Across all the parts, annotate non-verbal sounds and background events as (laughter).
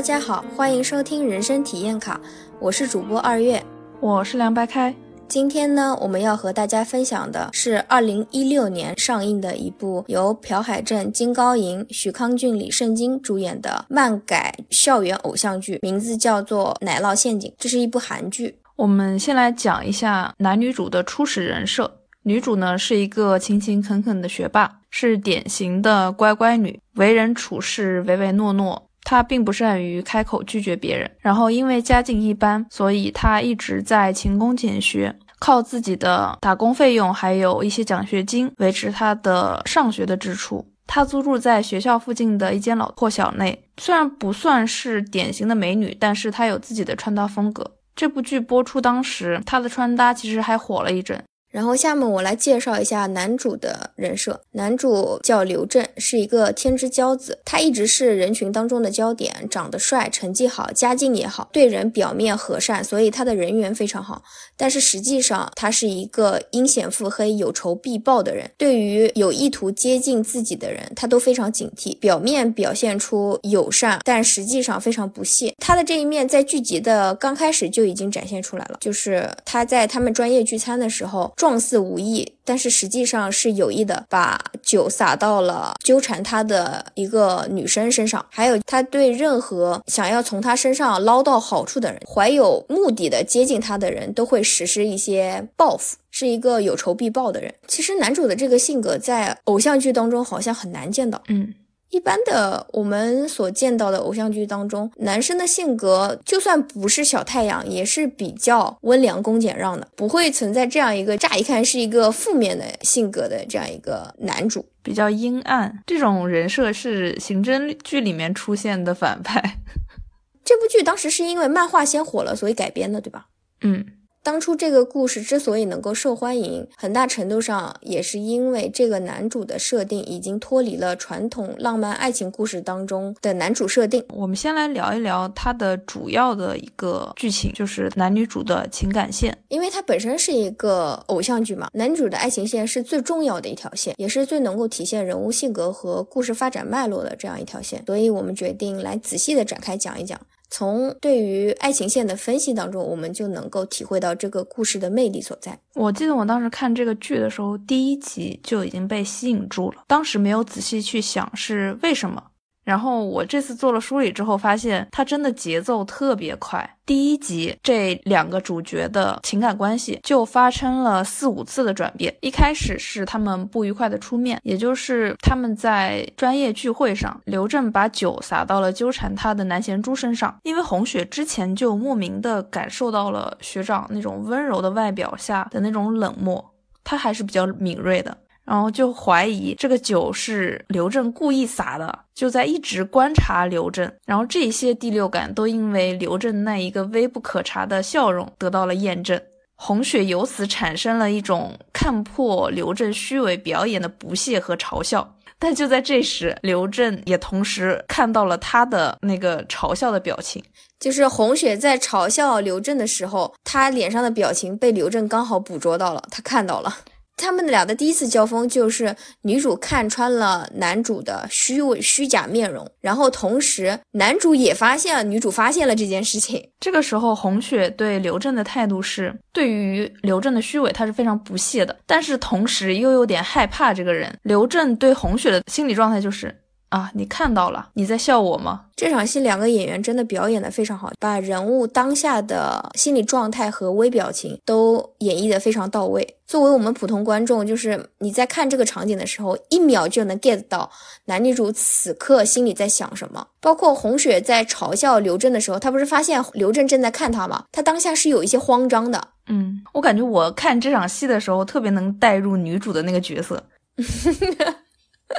大家好，欢迎收听人生体验卡，我是主播二月，我是凉白开。今天呢，我们要和大家分享的是二零一六年上映的一部由朴海镇、金高银、许康俊、李圣经主演的漫改校园偶像剧，名字叫做《奶酪陷阱》。这是一部韩剧。我们先来讲一下男女主的初始人设。女主呢是一个勤勤恳恳的学霸，是典型的乖乖女，为人处事唯唯诺诺。她并不善于开口拒绝别人，然后因为家境一般，所以她一直在勤工俭学，靠自己的打工费用还有一些奖学金维持她的上学的支出。她租住在学校附近的一间老破小内，虽然不算是典型的美女，但是她有自己的穿搭风格。这部剧播出当时，她的穿搭其实还火了一阵。然后下面我来介绍一下男主的人设。男主叫刘震，是一个天之骄子，他一直是人群当中的焦点，长得帅，成绩好，家境也好，对人表面和善，所以他的人缘非常好。但是实际上他是一个阴险腹黑、有仇必报的人，对于有意图接近自己的人，他都非常警惕。表面表现出友善，但实际上非常不屑。他的这一面在剧集的刚开始就已经展现出来了，就是他在他们专业聚餐的时候。状似无意，但是实际上是有意的，把酒洒到了纠缠他的一个女生身上。还有，他对任何想要从他身上捞到好处的人，怀有目的的接近他的人，都会实施一些报复，是一个有仇必报的人。其实男主的这个性格在偶像剧当中好像很难见到，嗯。一般的，我们所见到的偶像剧当中，男生的性格就算不是小太阳，也是比较温良恭俭让的，不会存在这样一个乍一看是一个负面的性格的这样一个男主，比较阴暗。这种人设是刑侦剧里面出现的反派。(laughs) 这部剧当时是因为漫画先火了，所以改编的，对吧？嗯。当初这个故事之所以能够受欢迎，很大程度上也是因为这个男主的设定已经脱离了传统浪漫爱情故事当中的男主设定。我们先来聊一聊它的主要的一个剧情，就是男女主的情感线。因为它本身是一个偶像剧嘛，男主的爱情线是最重要的一条线，也是最能够体现人物性格和故事发展脉络的这样一条线。所以我们决定来仔细的展开讲一讲。从对于爱情线的分析当中，我们就能够体会到这个故事的魅力所在。我记得我当时看这个剧的时候，第一集就已经被吸引住了，当时没有仔细去想是为什么。然后我这次做了梳理之后，发现它真的节奏特别快。第一集这两个主角的情感关系就发生了四五次的转变。一开始是他们不愉快的出面，也就是他们在专业聚会上，刘正把酒洒到了纠缠他的南贤珠身上。因为红雪之前就莫名的感受到了学长那种温柔的外表下的那种冷漠，他还是比较敏锐的。然后就怀疑这个酒是刘正故意洒的，就在一直观察刘正。然后这些第六感都因为刘正那一个微不可察的笑容得到了验证。红雪由此产生了一种看破刘正虚伪表演的不屑和嘲笑。但就在这时，刘正也同时看到了他的那个嘲笑的表情，就是红雪在嘲笑刘正的时候，他脸上的表情被刘正刚好捕捉到了，他看到了。他们俩的第一次交锋，就是女主看穿了男主的虚伪虚假面容，然后同时男主也发现了女主发现了这件事情。这个时候，红雪对刘正的态度是，对于刘正的虚伪，他是非常不屑的，但是同时又有点害怕这个人。刘正对红雪的心理状态就是。啊，你看到了？你在笑我吗？这场戏两个演员真的表演的非常好，把人物当下的心理状态和微表情都演绎的非常到位。作为我们普通观众，就是你在看这个场景的时候，一秒就能 get 到男女主此刻心里在想什么。包括红雪在嘲笑刘正的时候，她不是发现刘正正在看她吗？她当下是有一些慌张的。嗯，我感觉我看这场戏的时候，特别能带入女主的那个角色。(laughs)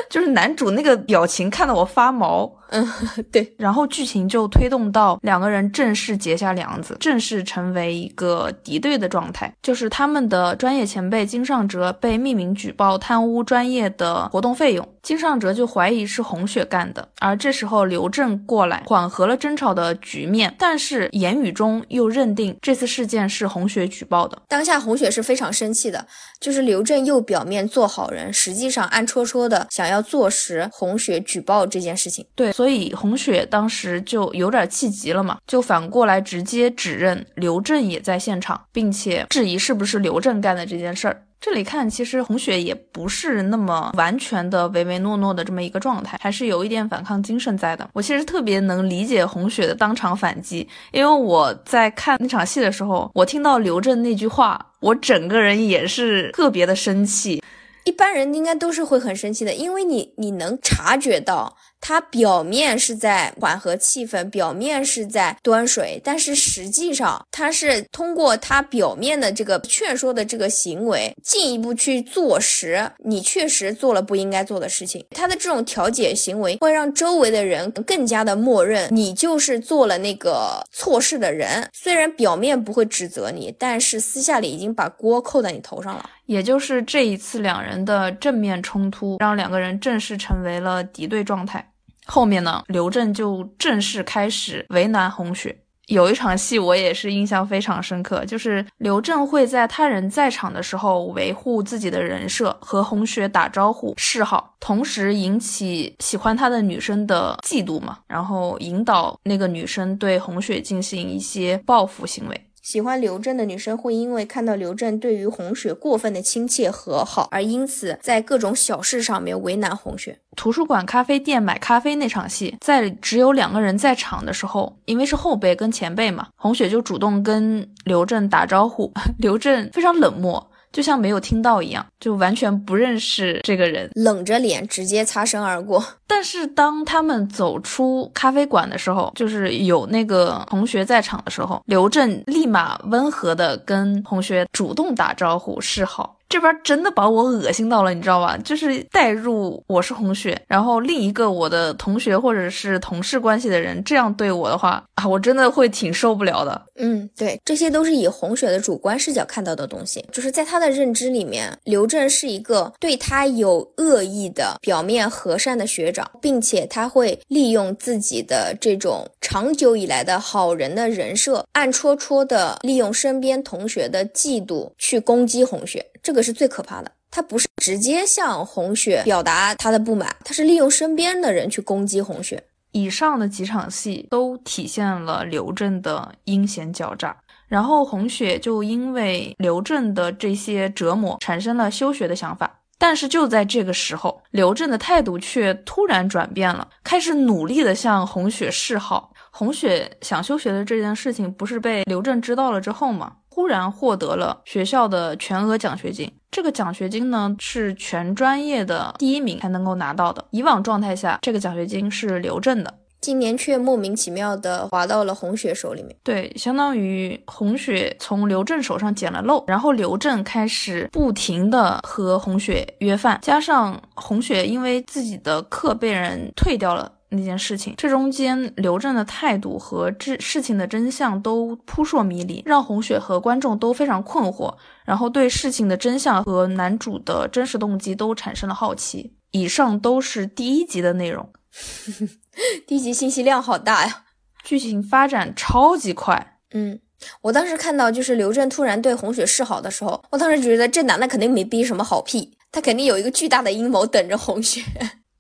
就是男主那个表情看得我发毛，嗯，对，然后剧情就推动到两个人正式结下梁子，正式成为一个敌对的状态。就是他们的专业前辈金尚哲被匿名举报贪污专业的活动费用，金尚哲就怀疑是红雪干的。而这时候刘正过来缓和了争吵的局面，但是言语中又认定这次事件是红雪举报的。当下红雪是非常生气的，就是刘正又表面做好人，实际上暗戳戳的想想要坐实红雪举报这件事情。对，所以红雪当时就有点气急了嘛，就反过来直接指认刘震也在现场，并且质疑是不是刘震干的这件事儿。这里看，其实红雪也不是那么完全的唯唯诺诺的这么一个状态，还是有一点反抗精神在的。我其实特别能理解红雪的当场反击，因为我在看那场戏的时候，我听到刘震那句话，我整个人也是特别的生气。一般人应该都是会很生气的，因为你你能察觉到。他表面是在缓和气氛，表面是在端水，但是实际上他是通过他表面的这个劝说的这个行为，进一步去坐实你确实做了不应该做的事情。他的这种调解行为会让周围的人更加的默认你就是做了那个错事的人，虽然表面不会指责你，但是私下里已经把锅扣在你头上了。也就是这一次两人的正面冲突，让两个人正式成为了敌对状态。后面呢，刘正就正式开始为难红雪。有一场戏我也是印象非常深刻，就是刘正会在他人在场的时候维护自己的人设，和红雪打招呼示好，同时引起喜欢他的女生的嫉妒嘛，然后引导那个女生对红雪进行一些报复行为。喜欢刘震的女生会因为看到刘震对于红雪过分的亲切和好，而因此在各种小事上面为难红雪。图书馆咖啡店买咖啡那场戏，在只有两个人在场的时候，因为是后辈跟前辈嘛，红雪就主动跟刘震打招呼，(laughs) 刘震非常冷漠。就像没有听到一样，就完全不认识这个人，冷着脸直接擦身而过。(laughs) 但是当他们走出咖啡馆的时候，就是有那个同学在场的时候，刘震立马温和的跟同学主动打招呼示好。这边真的把我恶心到了，你知道吧？就是代入我是红雪，然后另一个我的同学或者是同事关系的人这样对我的话啊，我真的会挺受不了的。嗯，对，这些都是以红雪的主观视角看到的东西，就是在他的认知里面，刘正是一个对他有恶意的、表面和善的学长，并且他会利用自己的这种长久以来的好人的人设，暗戳戳的利用身边同学的嫉妒去攻击红雪。这个是最可怕的，他不是直接向红雪表达他的不满，他是利用身边的人去攻击红雪。以上的几场戏都体现了刘正的阴险狡诈，然后红雪就因为刘正的这些折磨产生了休学的想法。但是就在这个时候，刘正的态度却突然转变了，开始努力的向红雪示好。红雪想休学的这件事情，不是被刘正知道了之后吗？忽然获得了学校的全额奖学金，这个奖学金呢是全专业的第一名才能够拿到的。以往状态下，这个奖学金是刘正的，今年却莫名其妙的滑到了红雪手里面。对，相当于红雪从刘正手上捡了漏，然后刘正开始不停的和红雪约饭，加上红雪因为自己的课被人退掉了。那件事情，这中间刘震的态度和这事情的真相都扑朔迷离，让红雪和观众都非常困惑，然后对事情的真相和男主的真实动机都产生了好奇。以上都是第一集的内容，(laughs) 第一集信息量好大呀，剧情发展超级快。嗯，我当时看到就是刘震突然对红雪示好的时候，我当时觉得这男的肯定没憋什么好屁，他肯定有一个巨大的阴谋等着红雪。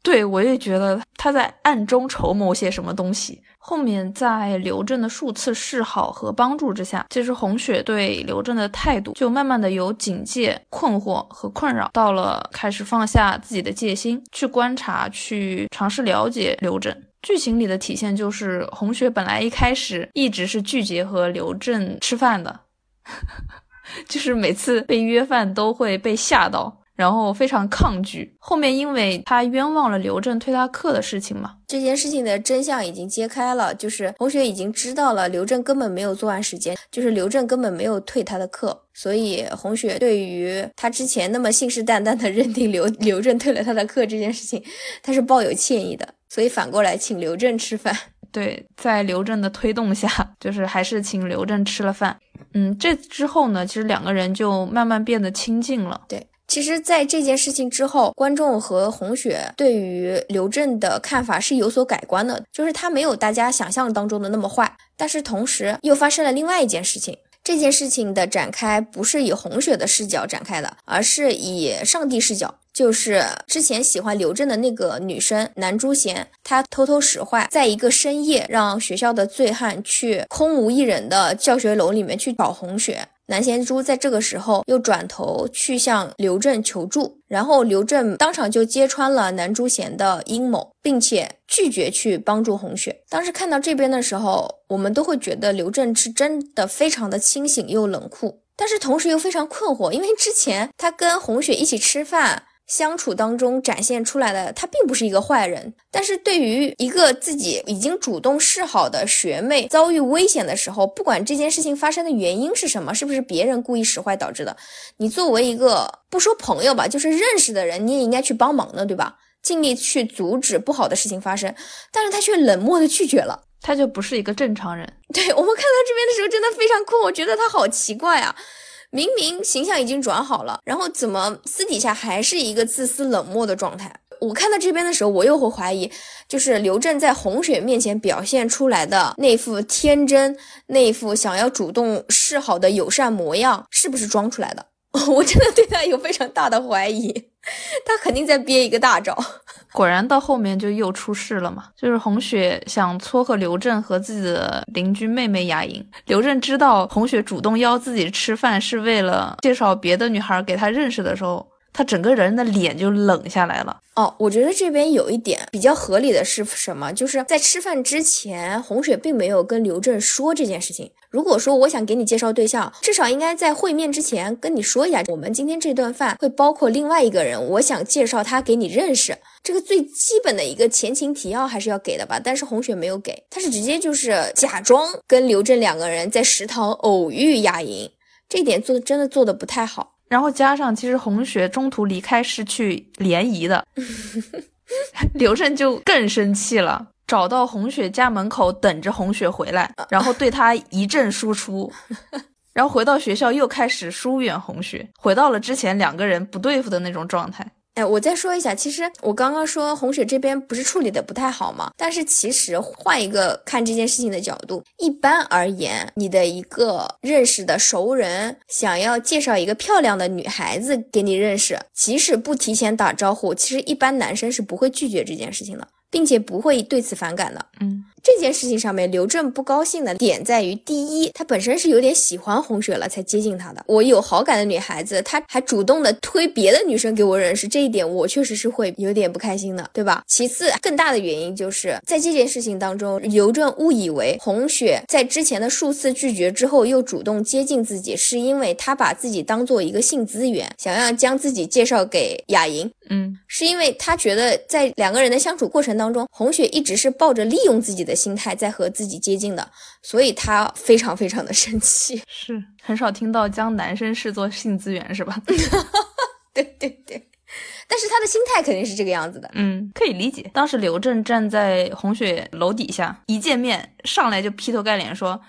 对，我也觉得他在暗中筹谋些什么东西。后面在刘正的数次示好和帮助之下，其实红雪对刘正的态度就慢慢的由警戒、困惑和困扰，到了开始放下自己的戒心，去观察、去尝试了解刘正。剧情里的体现就是，红雪本来一开始一直是拒绝和刘正吃饭的，(laughs) 就是每次被约饭都会被吓到。然后非常抗拒，后面因为他冤枉了刘正退他课的事情嘛，这件事情的真相已经揭开了，就是红雪已经知道了刘正根本没有作案时间，就是刘正根本没有退他的课，所以红雪对于他之前那么信誓旦旦的认定刘 (laughs) 刘正退了他的课这件事情，他是抱有歉意的，所以反过来请刘正吃饭。(laughs) 对，在刘正的推动下，就是还是请刘正吃了饭。嗯，这之后呢，其实两个人就慢慢变得亲近了。对。其实，在这件事情之后，观众和红雪对于刘正的看法是有所改观的，就是他没有大家想象当中的那么坏。但是同时又发生了另外一件事情，这件事情的展开不是以红雪的视角展开的，而是以上帝视角。就是之前喜欢刘正的那个女生南珠贤，她偷偷使坏，在一个深夜让学校的醉汉去空无一人的教学楼里面去找红雪。南贤珠在这个时候又转头去向刘正求助，然后刘正当场就揭穿了南珠贤的阴谋，并且拒绝去帮助红雪。当时看到这边的时候，我们都会觉得刘正是真的非常的清醒又冷酷，但是同时又非常困惑，因为之前他跟红雪一起吃饭。相处当中展现出来的，他并不是一个坏人，但是对于一个自己已经主动示好的学妹遭遇危险的时候，不管这件事情发生的原因是什么，是不是别人故意使坏导致的，你作为一个不说朋友吧，就是认识的人，你也应该去帮忙的，对吧？尽力去阻止不好的事情发生，但是他却冷漠的拒绝了，他就不是一个正常人。对我们看到这边的时候，真的非常酷，我觉得他好奇怪啊。明明形象已经转好了，然后怎么私底下还是一个自私冷漠的状态？我看到这边的时候，我又会怀疑，就是刘震在洪水面前表现出来的那副天真、那副想要主动示好的友善模样，是不是装出来的？(laughs) 我真的对他有非常大的怀疑，(laughs) 他肯定在憋一个大招。(laughs) 果然到后面就又出事了嘛，就是红雪想撮合刘正和自己的邻居妹妹雅莹。刘正知道红雪主动邀自己吃饭是为了介绍别的女孩给他认识的时候。他整个人的脸就冷下来了。哦，我觉得这边有一点比较合理的是什么？就是在吃饭之前，红雪并没有跟刘正说这件事情。如果说我想给你介绍对象，至少应该在会面之前跟你说一下，我们今天这顿饭会包括另外一个人，我想介绍他给你认识。这个最基本的一个前情提要还是要给的吧？但是红雪没有给，他是直接就是假装跟刘正两个人在食堂偶遇雅莹，这点做的真的做的不太好。然后加上，其实红雪中途离开是去联谊的，(laughs) 刘正就更生气了，找到红雪家门口等着红雪回来，然后对她一阵输出，(laughs) 然后回到学校又开始疏远红雪，回到了之前两个人不对付的那种状态。哎，我再说一下，其实我刚刚说红雪这边不是处理的不太好吗？但是其实换一个看这件事情的角度，一般而言，你的一个认识的熟人想要介绍一个漂亮的女孩子给你认识，即使不提前打招呼，其实一般男生是不会拒绝这件事情的。并且不会对此反感了。嗯，这件事情上面，刘正不高兴的点在于，第一，他本身是有点喜欢红雪了才接近他的。我有好感的女孩子，他还主动的推别的女生给我认识，这一点我确实是会有点不开心的，对吧？其次，更大的原因就是在这件事情当中，刘正误以为红雪在之前的数次拒绝之后又主动接近自己，是因为他把自己当做一个性资源，想要将自己介绍给雅莹。嗯，是因为他觉得在两个人的相处过程当中，红雪一直是抱着利用自己的心态在和自己接近的，所以他非常非常的生气。(laughs) 是很少听到将男生视作性资源，是吧？(laughs) 对对对，但是他的心态肯定是这个样子的。嗯，可以理解。当时刘正站在红雪楼底下，一见面上来就劈头盖脸说。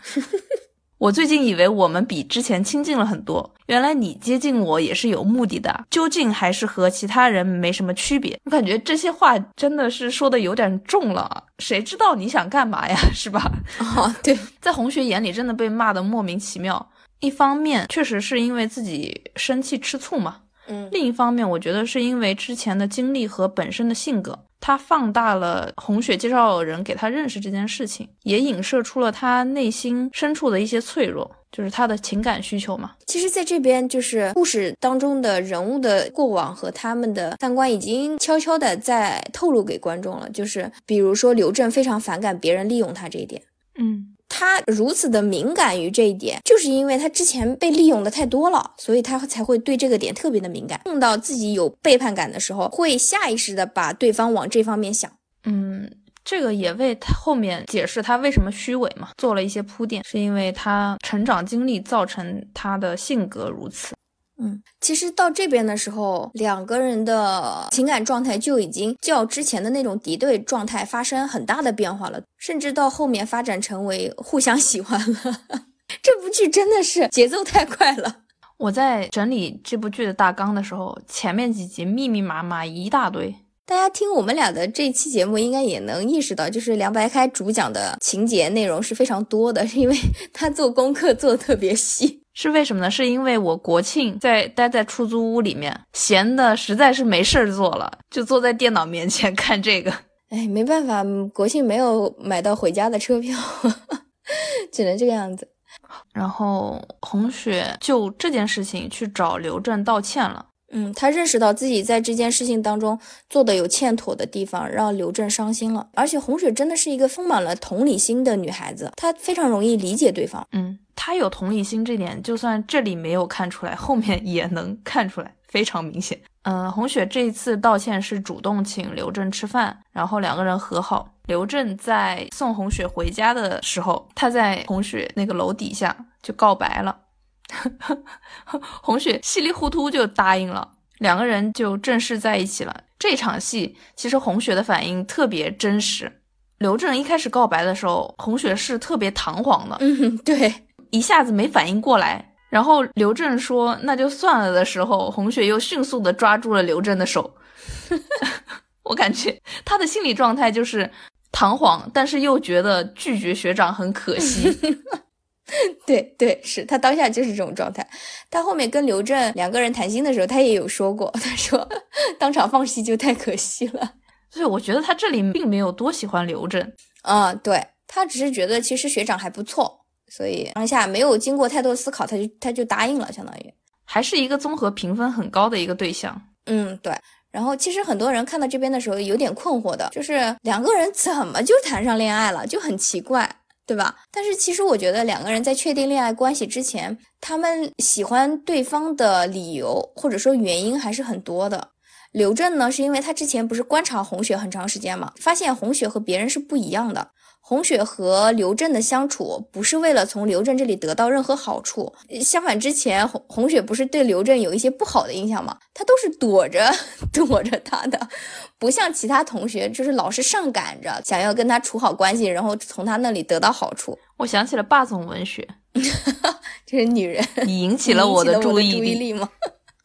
我最近以为我们比之前亲近了很多，原来你接近我也是有目的的，究竟还是和其他人没什么区别？我感觉这些话真的是说的有点重了，谁知道你想干嘛呀，是吧？(laughs) 啊，对，在红学眼里真的被骂的莫名其妙。一方面确实是因为自己生气吃醋嘛，嗯，另一方面我觉得是因为之前的经历和本身的性格。他放大了红雪介绍人给他认识这件事情，也影射出了他内心深处的一些脆弱，就是他的情感需求嘛。其实，在这边就是故事当中的人物的过往和他们的三观已经悄悄的在透露给观众了。就是比如说刘正非常反感别人利用他这一点，嗯。他如此的敏感于这一点，就是因为他之前被利用的太多了，所以他才会对这个点特别的敏感。碰到自己有背叛感的时候，会下意识的把对方往这方面想。嗯，这个也为他后面解释他为什么虚伪嘛，做了一些铺垫，是因为他成长经历造成他的性格如此。嗯，其实到这边的时候，两个人的情感状态就已经较之前的那种敌对状态发生很大的变化了，甚至到后面发展成为互相喜欢了。(laughs) 这部剧真的是节奏太快了。我在整理这部剧的大纲的时候，前面几集密密麻麻一大堆。大家听我们俩的这期节目，应该也能意识到，就是凉白开主讲的情节内容是非常多的，是因为 (laughs) 他做功课做的特别细。是为什么呢？是因为我国庆在待在出租屋里面，闲的实在是没事儿做了，就坐在电脑面前看这个。哎，没办法，国庆没有买到回家的车票，(laughs) 只能这个样子。然后红雪就这件事情去找刘震道歉了。嗯，他认识到自己在这件事情当中做的有欠妥的地方，让刘正伤心了。而且红雪真的是一个丰满了同理心的女孩子，她非常容易理解对方。嗯，她有同理心这点，就算这里没有看出来，后面也能看出来，非常明显。嗯，红雪这一次道歉是主动请刘正吃饭，然后两个人和好。刘正在送红雪回家的时候，他在红雪那个楼底下就告白了。(laughs) 红雪稀里糊涂就答应了，两个人就正式在一起了。这场戏其实红雪的反应特别真实。刘正一开始告白的时候，红雪是特别堂皇的，嗯，对，一下子没反应过来。然后刘正说那就算了的时候，红雪又迅速的抓住了刘正的手。(laughs) 我感觉他的心理状态就是堂皇，但是又觉得拒绝学长很可惜。(laughs) (laughs) 对对，是他当下就是这种状态。他后面跟刘震两个人谈心的时候，他也有说过，他说当场放弃就太可惜了。所以我觉得他这里并没有多喜欢刘正。嗯，对他只是觉得其实学长还不错，所以当下没有经过太多思考，他就他就答应了，相当于还是一个综合评分很高的一个对象。嗯，对。然后其实很多人看到这边的时候有点困惑的，就是两个人怎么就谈上恋爱了，就很奇怪。对吧？但是其实我觉得两个人在确定恋爱关系之前，他们喜欢对方的理由或者说原因还是很多的。刘震呢，是因为他之前不是观察红雪很长时间嘛，发现红雪和别人是不一样的。红雪和刘正的相处不是为了从刘正这里得到任何好处，相反，之前红红雪不是对刘正有一些不好的印象吗？他都是躲着 (laughs) 躲着他的，不像其他同学，就是老是上赶着想要跟他处好关系，然后从他那里得到好处。我想起了霸总文学，(laughs) 这是女人，你引 (laughs) 起了我的注意力吗？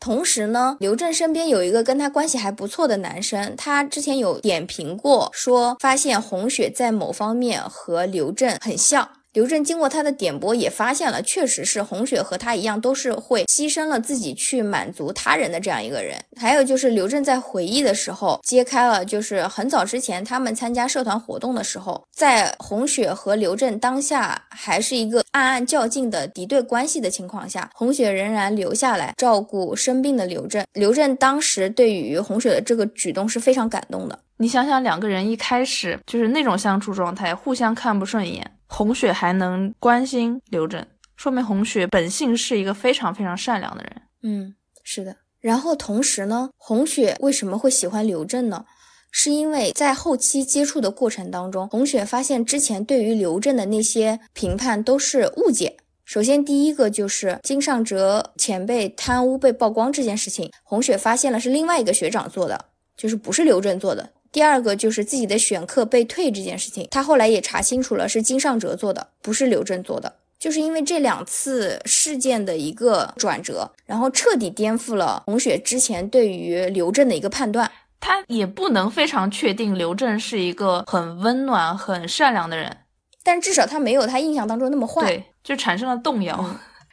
同时呢，刘震身边有一个跟他关系还不错的男生，他之前有点评过，说发现红雪在某方面和刘震很像。刘正经过他的点拨，也发现了，确实是红雪和他一样，都是会牺牲了自己去满足他人的这样一个人。还有就是刘正在回忆的时候，揭开了，就是很早之前他们参加社团活动的时候，在红雪和刘正当下还是一个暗暗较劲的敌对关系的情况下，红雪仍然留下来照顾生病的刘正。刘正当时对于红雪的这个举动是非常感动的。你想想，两个人一开始就是那种相处状态，互相看不顺眼。红雪还能关心刘正，说明红雪本性是一个非常非常善良的人。嗯，是的。然后同时呢，红雪为什么会喜欢刘正呢？是因为在后期接触的过程当中，红雪发现之前对于刘正的那些评判都是误解。首先，第一个就是金尚哲前辈贪污被曝光这件事情，红雪发现了是另外一个学长做的，就是不是刘正做的。第二个就是自己的选课被退这件事情，他后来也查清楚了，是金尚哲做的，不是刘正做的。就是因为这两次事件的一个转折，然后彻底颠覆了红雪之前对于刘正的一个判断。他也不能非常确定刘正是一个很温暖、很善良的人，但至少他没有他印象当中那么坏，对，就产生了动摇。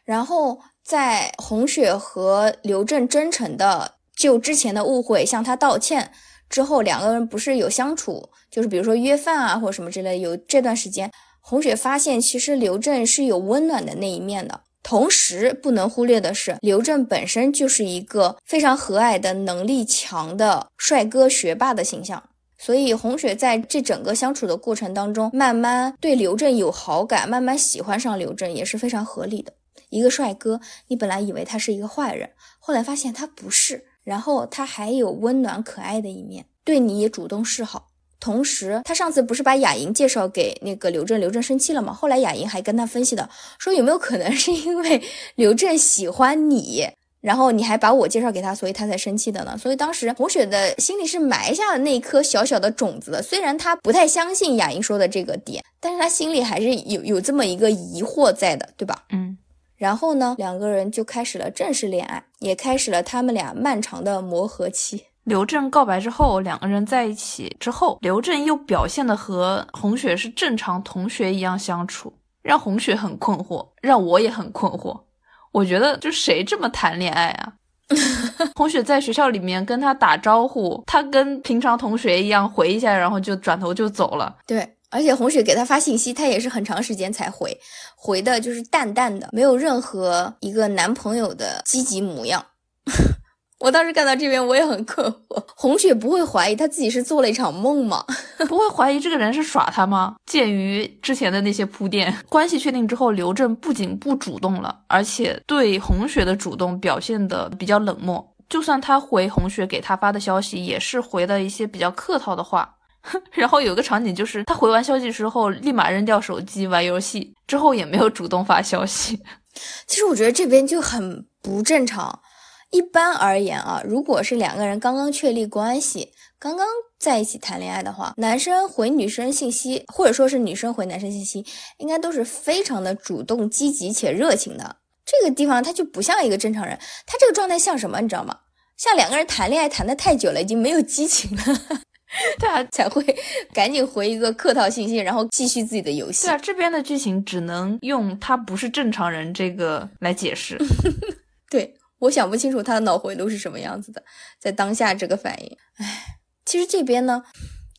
然后在红雪和刘正真诚的就之前的误会向他道歉。之后两个人不是有相处，就是比如说约饭啊或者什么之类。有这段时间，红雪发现其实刘正是有温暖的那一面的。同时不能忽略的是，刘正本身就是一个非常和蔼的、能力强的帅哥学霸的形象。所以红雪在这整个相处的过程当中，慢慢对刘正有好感，慢慢喜欢上刘正也是非常合理的。一个帅哥，你本来以为他是一个坏人，后来发现他不是。然后他还有温暖可爱的一面，对你也主动示好。同时，他上次不是把雅莹介绍给那个刘正，刘正生气了吗？后来雅莹还跟他分析的，说有没有可能是因为 (laughs) 刘正喜欢你，然后你还把我介绍给他，所以他才生气的呢？所以当时红雪的心里是埋下了那颗小小的种子的。虽然他不太相信雅莹说的这个点，但是他心里还是有有这么一个疑惑在的，对吧？嗯。然后呢，两个人就开始了正式恋爱，也开始了他们俩漫长的磨合期。刘正告白之后，两个人在一起之后，刘正又表现的和红雪是正常同学一样相处，让红雪很困惑，让我也很困惑。我觉得就谁这么谈恋爱啊？(laughs) 红雪在学校里面跟他打招呼，他跟平常同学一样回一下，然后就转头就走了。对，而且红雪给他发信息，他也是很长时间才回，回的就是淡淡的，没有任何一个男朋友的积极模样。(laughs) 我当时看到这边，我也很困惑。红雪不会怀疑他自己是做了一场梦吗？(laughs) 不会怀疑这个人是耍他吗？鉴于之前的那些铺垫，关系确定之后，刘正不仅不主动了，而且对红雪的主动表现的比较冷漠。就算他回红雪给他发的消息，也是回的一些比较客套的话。(laughs) 然后有个场景就是，他回完消息之后，立马扔掉手机玩游戏，之后也没有主动发消息。(laughs) 其实我觉得这边就很不正常。一般而言啊，如果是两个人刚刚确立关系，刚刚在一起谈恋爱的话，男生回女生信息，或者说是女生回男生信息，应该都是非常的主动、积极且热情的。这个地方他就不像一个正常人，他这个状态像什么，你知道吗？像两个人谈恋爱谈的太久了，已经没有激情了，对啊，才会赶紧回一个客套信息，然后继续自己的游戏。对啊，这边的剧情只能用他不是正常人这个来解释。(laughs) 对。我想不清楚他的脑回路是什么样子的，在当下这个反应，唉，其实这边呢，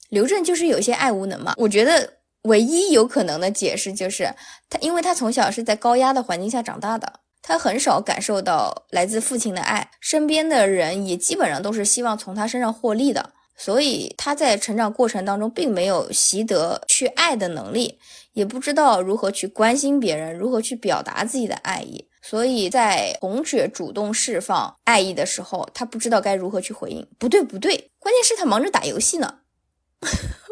刘正就是有些爱无能嘛。我觉得唯一有可能的解释就是他，因为他从小是在高压的环境下长大的，他很少感受到来自父亲的爱，身边的人也基本上都是希望从他身上获利的，所以他在成长过程当中并没有习得去爱的能力，也不知道如何去关心别人，如何去表达自己的爱意。所以在红雪主动释放爱意的时候，他不知道该如何去回应。不对，不对，关键是他忙着打游戏呢，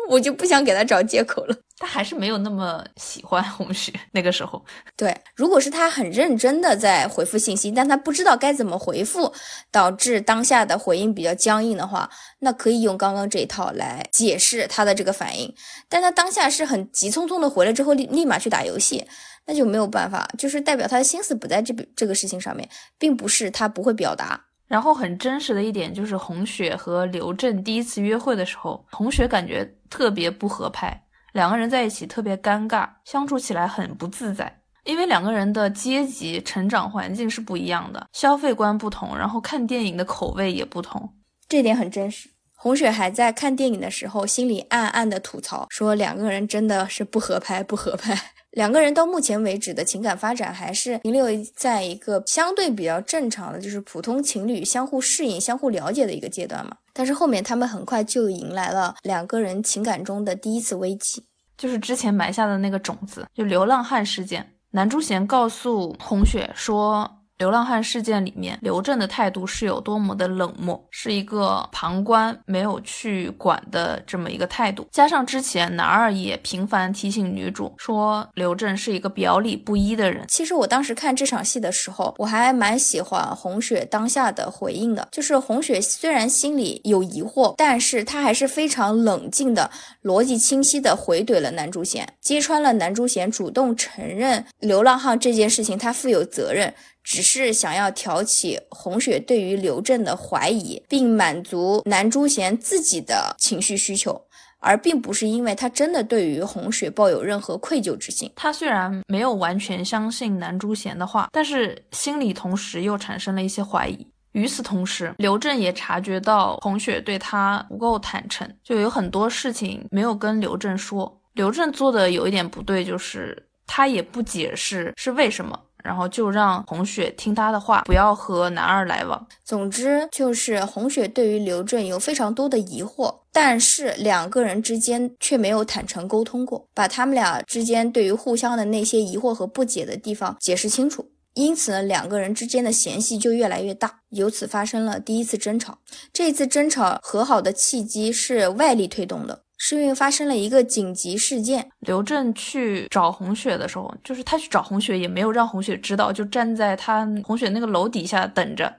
我就不想给他找借口了。他还是没有那么喜欢红雪那个时候。对，如果是他很认真的在回复信息，但他不知道该怎么回复，导致当下的回应比较僵硬的话，那可以用刚刚这一套来解释他的这个反应。但他当下是很急匆匆的回来之后，立立马去打游戏。那就没有办法，就是代表他的心思不在这这个事情上面，并不是他不会表达。然后很真实的一点就是，红雪和刘震第一次约会的时候，红雪感觉特别不合拍，两个人在一起特别尴尬，相处起来很不自在。因为两个人的阶级、成长环境是不一样的，消费观不同，然后看电影的口味也不同，这点很真实。红雪还在看电影的时候，心里暗暗的吐槽，说两个人真的是不合拍，不合拍。两个人到目前为止的情感发展还是停留在一个相对比较正常的，就是普通情侣相互适应、相互了解的一个阶段嘛。但是后面他们很快就迎来了两个人情感中的第一次危机，就是之前埋下的那个种子，就流浪汉事件。南珠贤告诉红雪说。流浪汉事件里面，刘正的态度是有多么的冷漠，是一个旁观没有去管的这么一个态度。加上之前男二也频繁提醒女主说刘正是一个表里不一的人。其实我当时看这场戏的时候，我还蛮喜欢红雪当下的回应的，就是红雪虽然心里有疑惑，但是她还是非常冷静的、逻辑清晰的回怼了南珠贤，揭穿了南珠贤主动承认流浪汉这件事情，他负有责任。只是想要挑起红雪对于刘正的怀疑，并满足南珠贤自己的情绪需求，而并不是因为他真的对于红雪抱有任何愧疚之心。他虽然没有完全相信南珠贤的话，但是心里同时又产生了一些怀疑。与此同时，刘正也察觉到红雪对他不够坦诚，就有很多事情没有跟刘正说。刘正做的有一点不对，就是他也不解释是为什么。然后就让红雪听他的话，不要和男二来往。总之就是红雪对于刘震有非常多的疑惑，但是两个人之间却没有坦诚沟通过，把他们俩之间对于互相的那些疑惑和不解的地方解释清楚。因此呢，两个人之间的嫌隙就越来越大，由此发生了第一次争吵。这次争吵和好的契机是外力推动的。是因为发生了一个紧急事件，刘震去找红雪的时候，就是他去找红雪，也没有让红雪知道，就站在他红雪那个楼底下等着。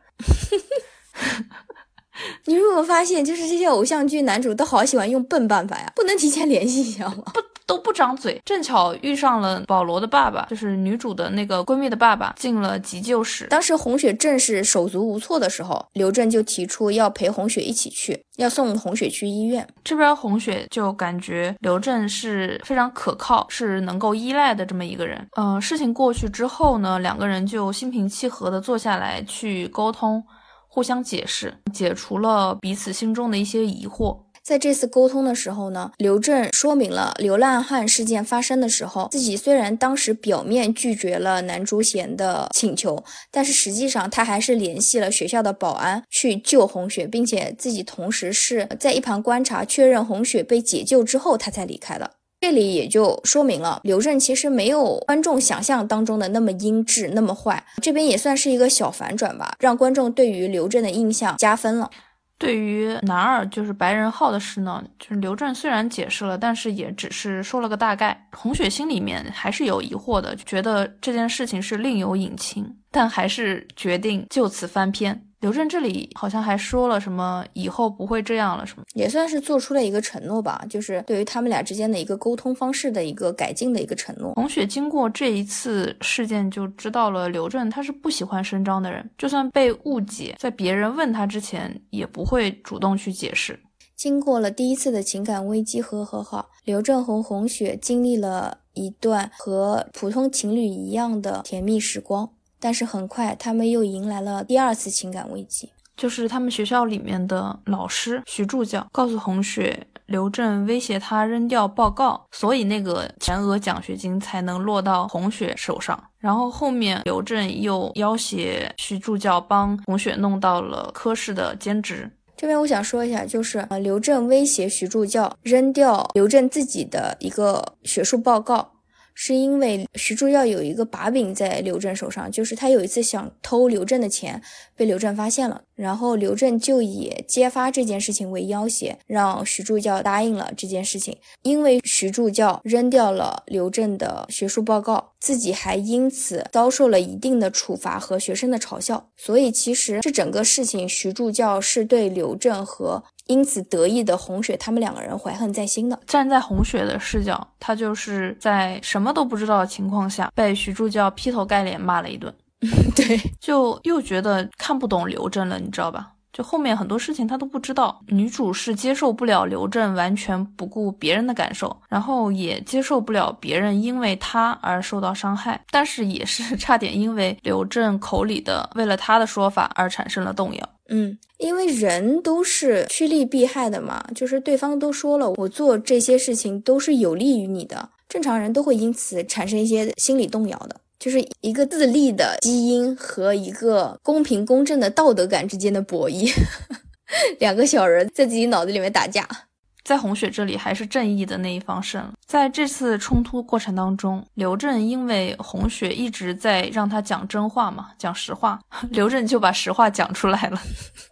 你有没有发现，就是这些偶像剧男主都好喜欢用笨办法呀？不能提前联系一下吗？不，都不张嘴。正巧遇上了保罗的爸爸，就是女主的那个闺蜜的爸爸，进了急救室。当时红雪正是手足无措的时候，刘正就提出要陪红雪一起去，要送红雪去医院。这边红雪就感觉刘正是非常可靠，是能够依赖的这么一个人。嗯，事情过去之后呢，两个人就心平气和的坐下来去沟通。互相解释，解除了彼此心中的一些疑惑。在这次沟通的时候呢，刘震说明了流浪汉事件发生的时候，自己虽然当时表面拒绝了南珠贤的请求，但是实际上他还是联系了学校的保安去救红雪，并且自己同时是在一旁观察，确认红雪被解救之后，他才离开的。这里也就说明了刘震其实没有观众想象当中的那么阴质、那么坏。这边也算是一个小反转吧，让观众对于刘震的印象加分了。对于男二就是白人浩的事呢，就是刘震虽然解释了，但是也只是说了个大概。红雪心里面还是有疑惑的，觉得这件事情是另有隐情，但还是决定就此翻篇。刘震这里好像还说了什么，以后不会这样了，什么也算是做出了一个承诺吧，就是对于他们俩之间的一个沟通方式的一个改进的一个承诺。红雪经过这一次事件就知道了，刘震他是不喜欢声张的人，就算被误解，在别人问他之前也不会主动去解释。经过了第一次的情感危机和和好，刘震和红雪经历了一段和普通情侣一样的甜蜜时光。但是很快，他们又迎来了第二次情感危机，就是他们学校里面的老师徐助教告诉红雪，刘正威胁他扔掉报告，所以那个全额奖学金才能落到红雪手上。然后后面刘正又要挟徐助教帮红雪弄到了科室的兼职。这边我想说一下，就是呃，刘正威胁徐助教扔掉刘正自己的一个学术报告。是因为徐助教有一个把柄在刘正手上，就是他有一次想偷刘正的钱，被刘正发现了，然后刘正就以揭发这件事情为要挟，让徐助教答应了这件事情。因为徐助教扔掉了刘正的学术报告，自己还因此遭受了一定的处罚和学生的嘲笑，所以其实这整个事情，徐助教是对刘正和。因此得意的红雪，他们两个人怀恨在心的。站在红雪的视角，她就是在什么都不知道的情况下，被徐助教劈头盖脸骂了一顿。对，就又觉得看不懂刘正了，你知道吧？就后面很多事情她都不知道。女主是接受不了刘正完全不顾别人的感受，然后也接受不了别人因为她而受到伤害，但是也是 (laughs) 差点因为刘正口里的为了他的说法而产生了动摇。嗯，因为人都是趋利避害的嘛，就是对方都说了，我做这些事情都是有利于你的，正常人都会因此产生一些心理动摇的，就是一个自利的基因和一个公平公正的道德感之间的博弈，(laughs) 两个小人在自己脑子里面打架。在红雪这里，还是正义的那一方胜了。在这次冲突过程当中，刘正因为红雪一直在让他讲真话嘛，讲实话，(laughs) 刘正就把实话讲出来了。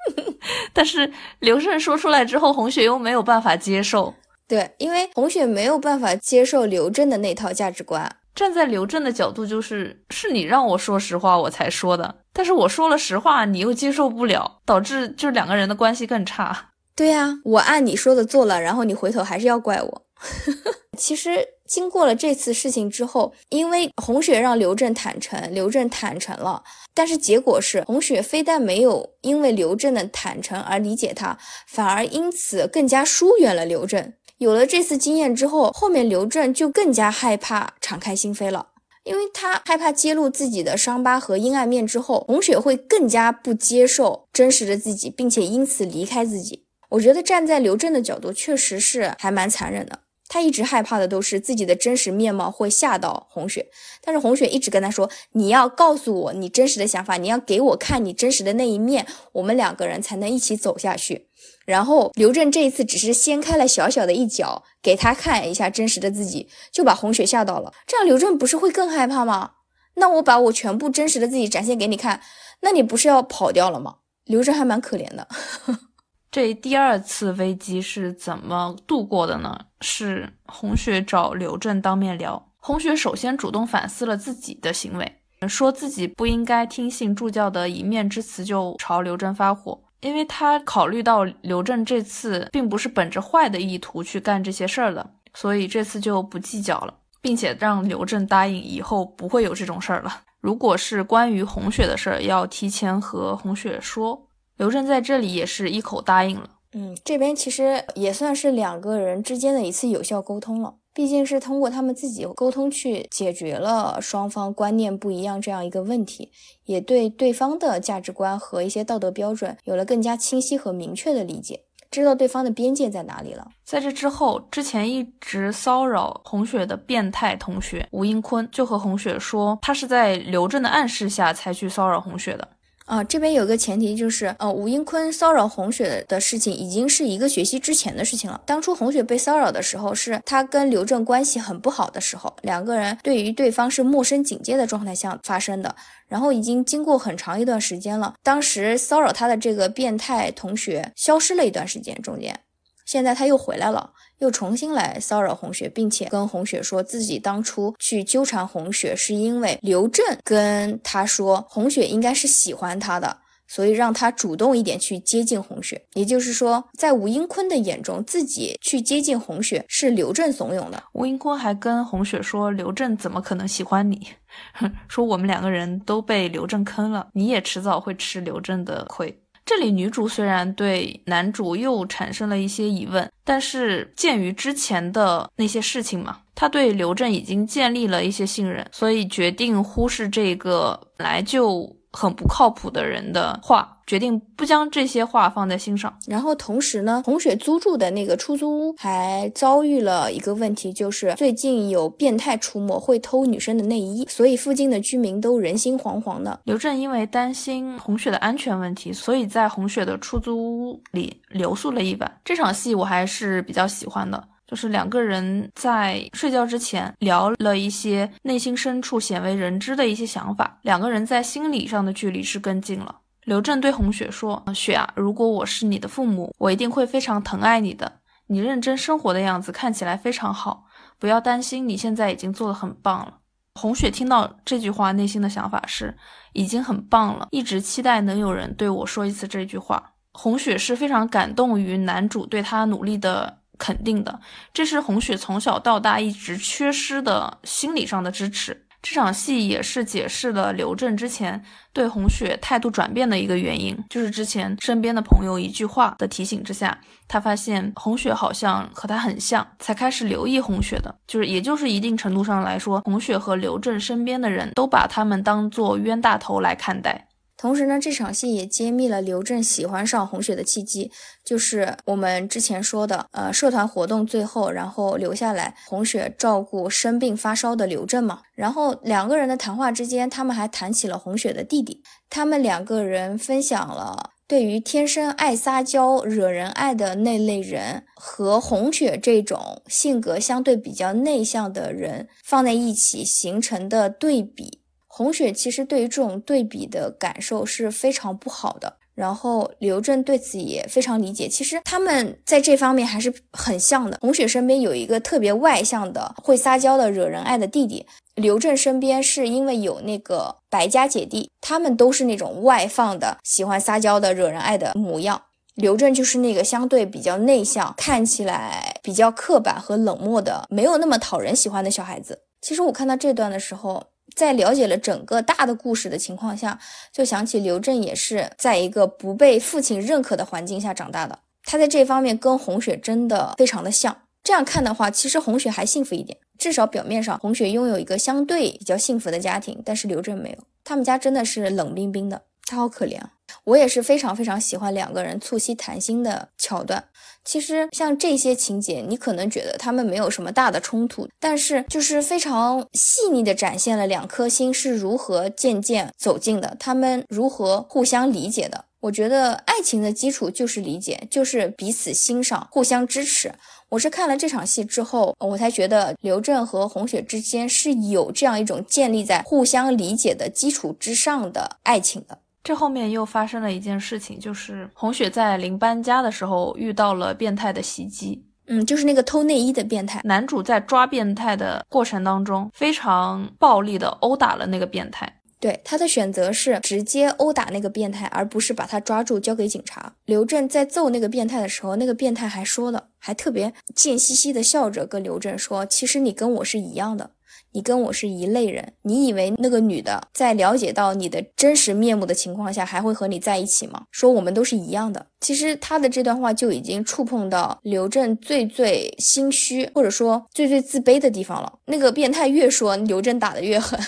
(laughs) 但是刘正说出来之后，红雪又没有办法接受。对，因为红雪没有办法接受刘正的那套价值观。站在刘正的角度，就是是你让我说实话，我才说的。但是我说了实话，你又接受不了，导致就两个人的关系更差。对呀，我按你说的做了，然后你回头还是要怪我。(laughs) 其实经过了这次事情之后，因为红雪让刘正坦诚，刘正坦诚了，但是结果是红雪非但没有因为刘正的坦诚而理解他，反而因此更加疏远了刘正。有了这次经验之后，后面刘正就更加害怕敞开心扉了，因为他害怕揭露自己的伤疤和阴暗面之后，红雪会更加不接受真实的自己，并且因此离开自己。我觉得站在刘正的角度，确实是还蛮残忍的。他一直害怕的都是自己的真实面貌会吓到红雪，但是红雪一直跟他说：“你要告诉我你真实的想法，你要给我看你真实的那一面，我们两个人才能一起走下去。”然后刘正这一次只是掀开了小小的一角，给他看一下真实的自己，就把红雪吓到了。这样刘正不是会更害怕吗？那我把我全部真实的自己展现给你看，那你不是要跑掉了吗？刘正还蛮可怜的。(laughs) 这第二次危机是怎么度过的呢？是红雪找刘正当面聊。红雪首先主动反思了自己的行为，说自己不应该听信助教的一面之词就朝刘正发火，因为他考虑到刘正这次并不是本着坏的意图去干这些事儿的。所以这次就不计较了，并且让刘正答应以后不会有这种事儿了。如果是关于红雪的事儿，要提前和红雪说。刘震在这里也是一口答应了。嗯，这边其实也算是两个人之间的一次有效沟通了，毕竟是通过他们自己沟通去解决了双方观念不一样这样一个问题，也对对方的价值观和一些道德标准有了更加清晰和明确的理解。知道对方的边界在哪里了。在这之后，之前一直骚扰红雪的变态同学吴英坤就和红雪说，他是在刘震的暗示下才去骚扰红雪的。啊，这边有个前提就是，呃，吴英坤骚扰红雪的事情已经是一个学期之前的事情了。当初红雪被骚扰的时候，是他跟刘正关系很不好的时候，两个人对于对方是陌生警戒的状态下发生的。然后已经经过很长一段时间了，当时骚扰他的这个变态同学消失了一段时间，中间，现在他又回来了。又重新来骚扰红雪，并且跟红雪说自己当初去纠缠红雪，是因为刘正跟他说红雪应该是喜欢他的，所以让他主动一点去接近红雪。也就是说，在吴英坤的眼中，自己去接近红雪是刘正怂恿的。吴英坤还跟红雪说，刘正怎么可能喜欢你？(laughs) 说我们两个人都被刘正坑了，你也迟早会吃刘正的亏。这里女主虽然对男主又产生了一些疑问，但是鉴于之前的那些事情嘛，她对刘正已经建立了一些信任，所以决定忽视这个本来就。很不靠谱的人的话，决定不将这些话放在心上。然后同时呢，红雪租住的那个出租屋还遭遇了一个问题，就是最近有变态出没，会偷女生的内衣，所以附近的居民都人心惶惶的。刘正因为担心红雪的安全问题，所以在红雪的出租屋里留宿了一晚。这场戏我还是比较喜欢的。就是两个人在睡觉之前聊了一些内心深处鲜为人知的一些想法，两个人在心理上的距离是更近了。刘正对红雪说：“雪啊，如果我是你的父母，我一定会非常疼爱你的。你认真生活的样子看起来非常好，不要担心，你现在已经做得很棒了。”红雪听到这句话，内心的想法是已经很棒了，一直期待能有人对我说一次这句话。红雪是非常感动于男主对她努力的。肯定的，这是红雪从小到大一直缺失的心理上的支持。这场戏也是解释了刘正之前对红雪态度转变的一个原因，就是之前身边的朋友一句话的提醒之下，他发现红雪好像和他很像，才开始留意红雪的。就是，也就是一定程度上来说，红雪和刘正身边的人都把他们当做冤大头来看待。同时呢，这场戏也揭秘了刘震喜欢上红雪的契机，就是我们之前说的，呃，社团活动最后，然后留下来红雪照顾生病发烧的刘震嘛。然后两个人的谈话之间，他们还谈起了红雪的弟弟，他们两个人分享了对于天生爱撒娇、惹人爱的那类人和红雪这种性格相对比较内向的人放在一起形成的对比。红雪其实对于这种对比的感受是非常不好的，然后刘正对此也非常理解。其实他们在这方面还是很像的。红雪身边有一个特别外向的、会撒娇的、惹人爱的弟弟，刘正身边是因为有那个白家姐弟，他们都是那种外放的、喜欢撒娇的、惹人爱的模样。刘正就是那个相对比较内向、看起来比较刻板和冷漠的，没有那么讨人喜欢的小孩子。其实我看到这段的时候。在了解了整个大的故事的情况下，就想起刘震也是在一个不被父亲认可的环境下长大的。他在这方面跟红雪真的非常的像。这样看的话，其实红雪还幸福一点，至少表面上红雪拥有一个相对比较幸福的家庭，但是刘震没有。他们家真的是冷冰冰的，他好可怜啊。我也是非常非常喜欢两个人促膝谈心的桥段。其实像这些情节，你可能觉得他们没有什么大的冲突，但是就是非常细腻的展现了两颗心是如何渐渐走近的，他们如何互相理解的。我觉得爱情的基础就是理解，就是彼此欣赏，互相支持。我是看了这场戏之后，我才觉得刘震和红雪之间是有这样一种建立在互相理解的基础之上的爱情的。这后面又发生了一件事情，就是红雪在临搬家的时候遇到了变态的袭击。嗯，就是那个偷内衣的变态。男主在抓变态的过程当中，非常暴力的殴打了那个变态。对他的选择是直接殴打那个变态，而不是把他抓住交给警察。刘震在揍那个变态的时候，那个变态还说了，还特别贱兮兮的笑着跟刘震说：“其实你跟我是一样的。”你跟我是一类人，你以为那个女的在了解到你的真实面目的情况下，还会和你在一起吗？说我们都是一样的。其实他的这段话就已经触碰到刘震最最心虚，或者说最最自卑的地方了。那个变态越说，刘震打的越狠。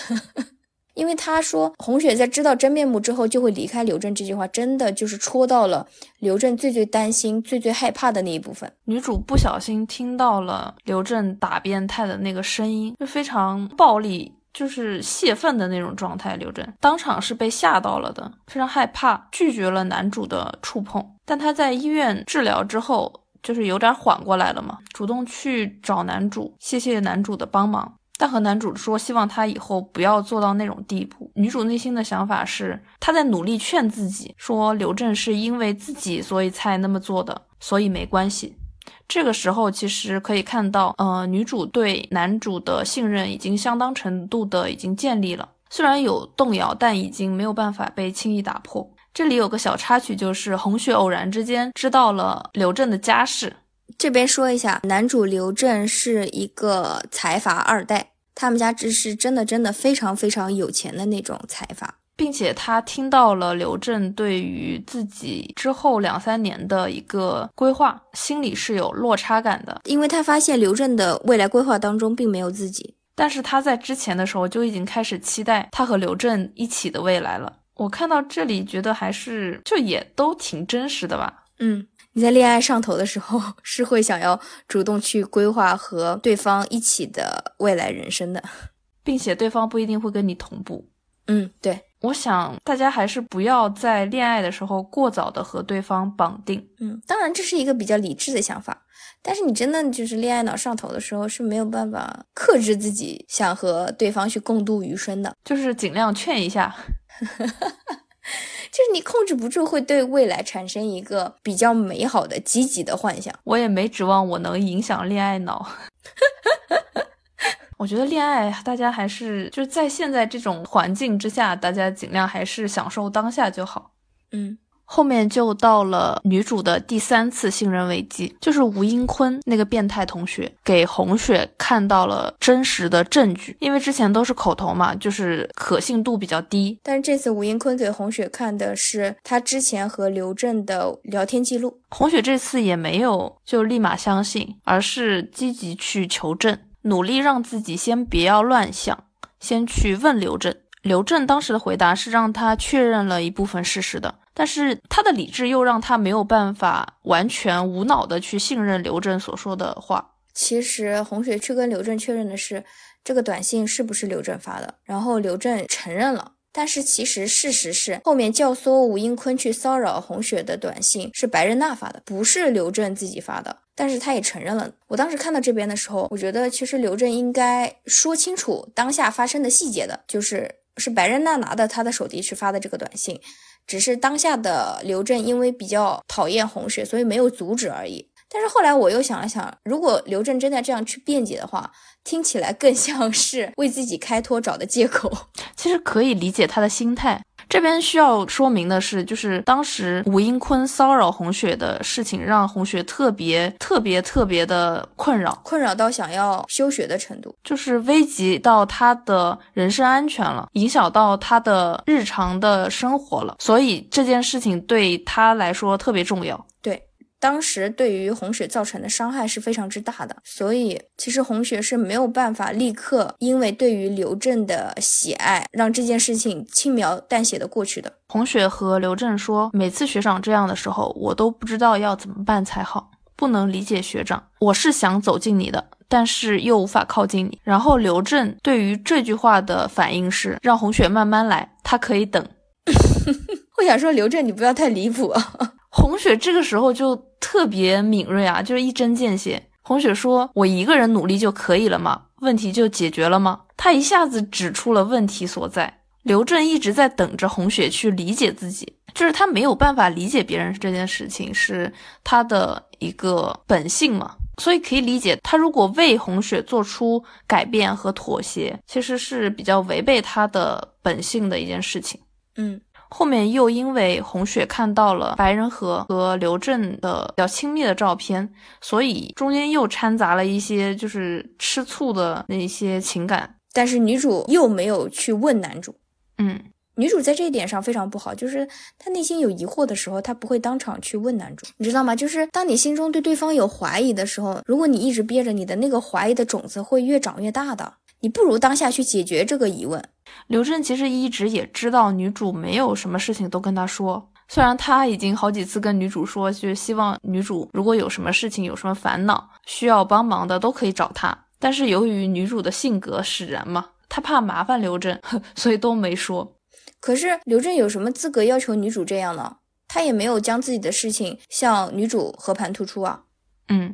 因为他说红雪在知道真面目之后就会离开刘震，这句话真的就是戳到了刘震最最担心、最最害怕的那一部分。女主不小心听到了刘震打变态的那个声音，就非常暴力，就是泄愤的那种状态。刘震当场是被吓到了的，非常害怕，拒绝了男主的触碰。但他在医院治疗之后，就是有点缓过来了嘛，主动去找男主，谢谢男主的帮忙。但和男主说，希望他以后不要做到那种地步。女主内心的想法是，她在努力劝自己，说刘正是因为自己所以才那么做的，所以没关系。这个时候其实可以看到，呃，女主对男主的信任已经相当程度的已经建立了，虽然有动摇，但已经没有办法被轻易打破。这里有个小插曲，就是红雪偶然之间知道了刘正的家世。这边说一下，男主刘正是一个财阀二代，他们家这是真的真的非常非常有钱的那种财阀，并且他听到了刘正对于自己之后两三年的一个规划，心里是有落差感的，因为他发现刘正的未来规划当中并没有自己，但是他在之前的时候就已经开始期待他和刘正一起的未来了。我看到这里觉得还是就也都挺真实的吧，嗯。你在恋爱上头的时候，(laughs) 是会想要主动去规划和对方一起的未来人生的，并且对方不一定会跟你同步。嗯，对，我想大家还是不要在恋爱的时候过早的和对方绑定。嗯，当然这是一个比较理智的想法，但是你真的就是恋爱脑上头的时候是没有办法克制自己想和对方去共度余生的，就是尽量劝一下。(laughs) 就是你控制不住，会对未来产生一个比较美好的、积极的幻想。我也没指望我能影响恋爱脑。(laughs) 我觉得恋爱，大家还是就是在现在这种环境之下，大家尽量还是享受当下就好。嗯。后面就到了女主的第三次信任危机，就是吴英坤那个变态同学给红雪看到了真实的证据，因为之前都是口头嘛，就是可信度比较低。但是这次吴英坤给红雪看的是他之前和刘正的聊天记录，红雪这次也没有就立马相信，而是积极去求证，努力让自己先别要乱想，先去问刘正。刘正当时的回答是让他确认了一部分事实的。但是他的理智又让他没有办法完全无脑的去信任刘正所说的话。其实红雪去跟刘正确认的是这个短信是不是刘正发的，然后刘正承认了。但是其实事实是后面教唆吴英坤去骚扰红雪的短信是白仁娜发的，不是刘正自己发的。但是他也承认了。我当时看到这边的时候，我觉得其实刘正应该说清楚当下发生的细节的，就是是白仁娜拿的他的手机去发的这个短信。只是当下的刘正因为比较讨厌红雪，所以没有阻止而已。但是后来我又想了想，如果刘正真的这样去辩解的话，听起来更像是为自己开脱找的借口。其实可以理解他的心态。这边需要说明的是，就是当时吴英坤骚扰红雪的事情，让红雪特别特别特别的困扰，困扰到想要休学的程度，就是危及到她的人身安全了，影响到她的日常的生活了，所以这件事情对她来说特别重要。当时对于红雪造成的伤害是非常之大的，所以其实红雪是没有办法立刻因为对于刘正的喜爱，让这件事情轻描淡写的过去的。红雪和刘正说，每次学长这样的时候，我都不知道要怎么办才好，不能理解学长。我是想走近你的，但是又无法靠近你。然后刘正对于这句话的反应是，让红雪慢慢来，他可以等。(laughs) 我想说，刘正你不要太离谱啊。(laughs) 红雪这个时候就特别敏锐啊，就是一针见血。红雪说：“我一个人努力就可以了吗？问题就解决了吗？”他一下子指出了问题所在。刘正一直在等着红雪去理解自己，就是他没有办法理解别人这件事情是他的一个本性嘛，所以可以理解他如果为红雪做出改变和妥协，其实是比较违背他的。本性的一件事情。嗯，后面又因为红雪看到了白仁和和刘震的比较亲密的照片，所以中间又掺杂了一些就是吃醋的那些情感。但是女主又没有去问男主。嗯，女主在这一点上非常不好，就是她内心有疑惑的时候，她不会当场去问男主，你知道吗？就是当你心中对对方有怀疑的时候，如果你一直憋着，你的那个怀疑的种子会越长越大的。你不如当下去解决这个疑问。刘正其实一直也知道女主没有什么事情都跟他说，虽然他已经好几次跟女主说，就是希望女主如果有什么事情、有什么烦恼需要帮忙的，都可以找他。但是由于女主的性格使然嘛，他怕麻烦刘正，(laughs) 所以都没说。可是刘正有什么资格要求女主这样呢？他也没有将自己的事情向女主和盘突出啊。嗯，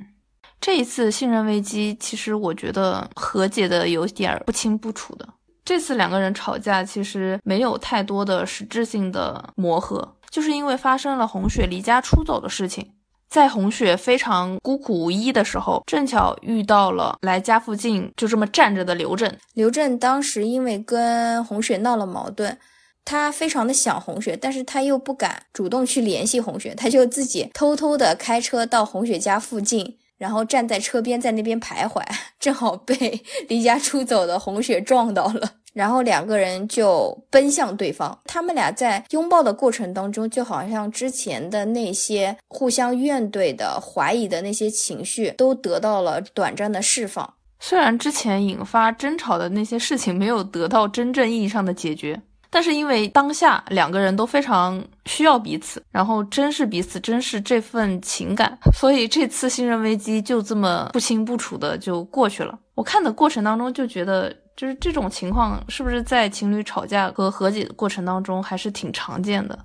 这一次信任危机，其实我觉得和解的有点不清不楚的。这次两个人吵架，其实没有太多的实质性的磨合，就是因为发生了红雪离家出走的事情。在红雪非常孤苦无依的时候，正巧遇到了来家附近就这么站着的刘正。刘正当时因为跟红雪闹了矛盾，他非常的想红雪，但是他又不敢主动去联系红雪，他就自己偷偷的开车到红雪家附近，然后站在车边在那边徘徊，正好被 (laughs) 离家出走的红雪撞到了。然后两个人就奔向对方，他们俩在拥抱的过程当中，就好像之前的那些互相怨怼的、怀疑的那些情绪，都得到了短暂的释放。虽然之前引发争吵的那些事情没有得到真正意义上的解决，但是因为当下两个人都非常需要彼此，然后珍视彼此，珍视这份情感，所以这次信任危机就这么不清不楚的就过去了。我看的过程当中就觉得。就是这种情况，是不是在情侣吵架和和解的过程当中还是挺常见的？